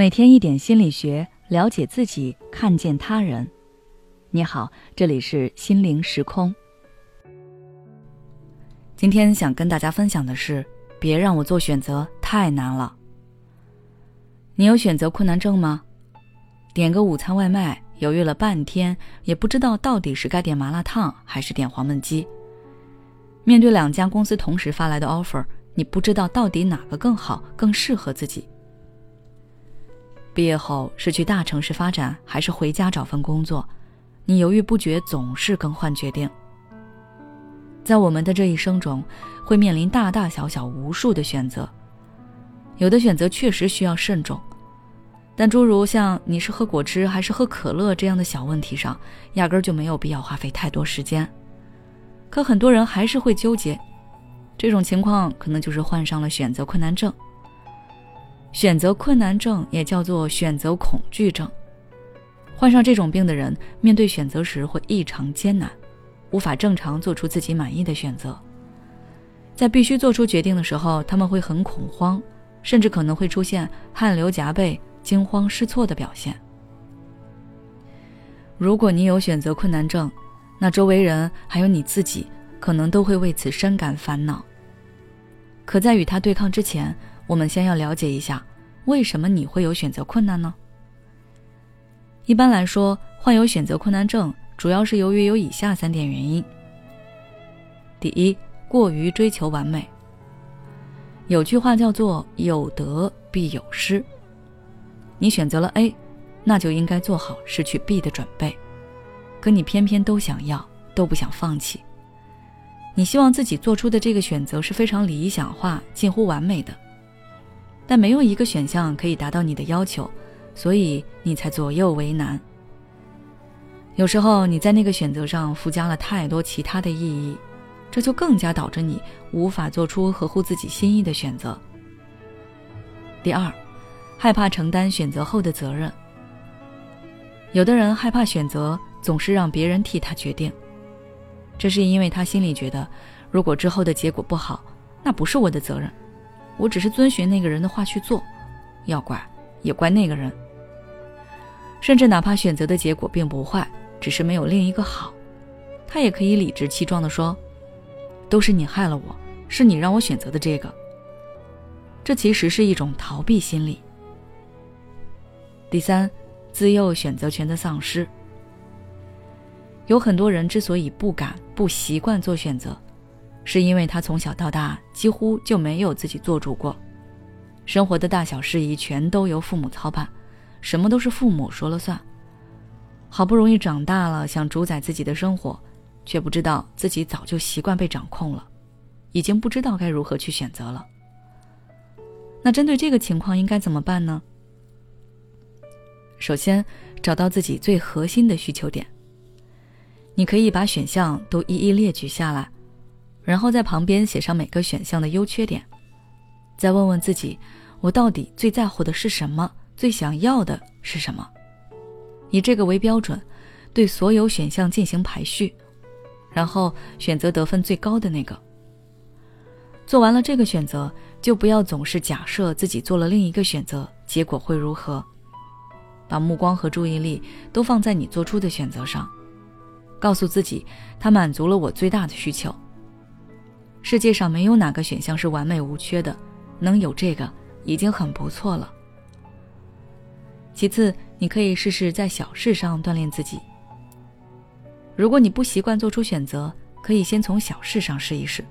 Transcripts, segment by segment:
每天一点心理学，了解自己，看见他人。你好，这里是心灵时空。今天想跟大家分享的是，别让我做选择，太难了。你有选择困难症吗？点个午餐外卖，犹豫了半天，也不知道到底是该点麻辣烫还是点黄焖鸡。面对两家公司同时发来的 offer，你不知道到底哪个更好，更适合自己。毕业后是去大城市发展，还是回家找份工作？你犹豫不决，总是更换决定。在我们的这一生中，会面临大大小小无数的选择，有的选择确实需要慎重，但诸如像你是喝果汁还是喝可乐这样的小问题上，压根儿就没有必要花费太多时间。可很多人还是会纠结，这种情况可能就是患上了选择困难症。选择困难症也叫做选择恐惧症，患上这种病的人，面对选择时会异常艰难，无法正常做出自己满意的选择。在必须做出决定的时候，他们会很恐慌，甚至可能会出现汗流浃背、惊慌失措的表现。如果你有选择困难症，那周围人还有你自己，可能都会为此深感烦恼。可在与他对抗之前，我们先要了解一下，为什么你会有选择困难呢？一般来说，患有选择困难症主要是由于有以下三点原因。第一，过于追求完美。有句话叫做“有得必有失”，你选择了 A，那就应该做好失去 B 的准备，可你偏偏都想要，都不想放弃。你希望自己做出的这个选择是非常理想化、近乎完美的。但没有一个选项可以达到你的要求，所以你才左右为难。有时候你在那个选择上附加了太多其他的意义，这就更加导致你无法做出合乎自己心意的选择。第二，害怕承担选择后的责任。有的人害怕选择总是让别人替他决定，这是因为他心里觉得，如果之后的结果不好，那不是我的责任。我只是遵循那个人的话去做，要怪也怪那个人。甚至哪怕选择的结果并不坏，只是没有另一个好，他也可以理直气壮地说：“都是你害了我，是你让我选择的这个。”这其实是一种逃避心理。第三，自幼选择权的丧失。有很多人之所以不敢、不习惯做选择。是因为他从小到大几乎就没有自己做主过，生活的大小事宜全都由父母操办，什么都是父母说了算。好不容易长大了，想主宰自己的生活，却不知道自己早就习惯被掌控了，已经不知道该如何去选择了。那针对这个情况应该怎么办呢？首先，找到自己最核心的需求点。你可以把选项都一一列举下来。然后在旁边写上每个选项的优缺点，再问问自己：我到底最在乎的是什么？最想要的是什么？以这个为标准，对所有选项进行排序，然后选择得分最高的那个。做完了这个选择，就不要总是假设自己做了另一个选择，结果会如何？把目光和注意力都放在你做出的选择上，告诉自己，它满足了我最大的需求。世界上没有哪个选项是完美无缺的，能有这个已经很不错了。其次，你可以试试在小事上锻炼自己。如果你不习惯做出选择，可以先从小事上试一试。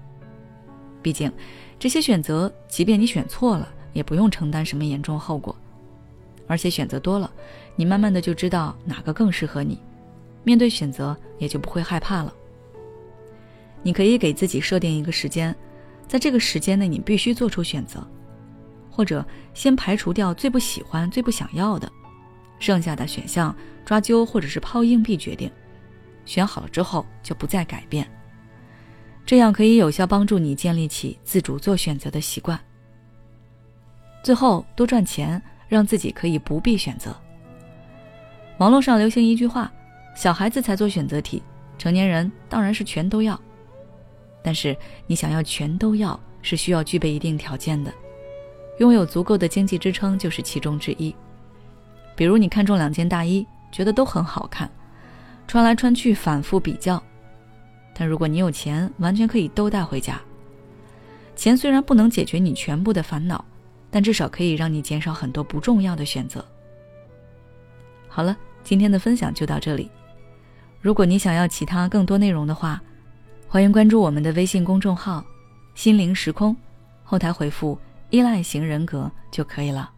毕竟，这些选择，即便你选错了，也不用承担什么严重后果。而且选择多了，你慢慢的就知道哪个更适合你，面对选择也就不会害怕了。你可以给自己设定一个时间，在这个时间内你必须做出选择，或者先排除掉最不喜欢、最不想要的，剩下的选项抓阄或者是抛硬币决定。选好了之后就不再改变，这样可以有效帮助你建立起自主做选择的习惯。最后，多赚钱，让自己可以不必选择。网络上流行一句话：“小孩子才做选择题，成年人当然是全都要。”但是你想要全都要，是需要具备一定条件的，拥有足够的经济支撑就是其中之一。比如你看中两件大衣，觉得都很好看，穿来穿去反复比较。但如果你有钱，完全可以都带回家。钱虽然不能解决你全部的烦恼，但至少可以让你减少很多不重要的选择。好了，今天的分享就到这里。如果你想要其他更多内容的话，欢迎关注我们的微信公众号“心灵时空”，后台回复“依赖型人格”就可以了。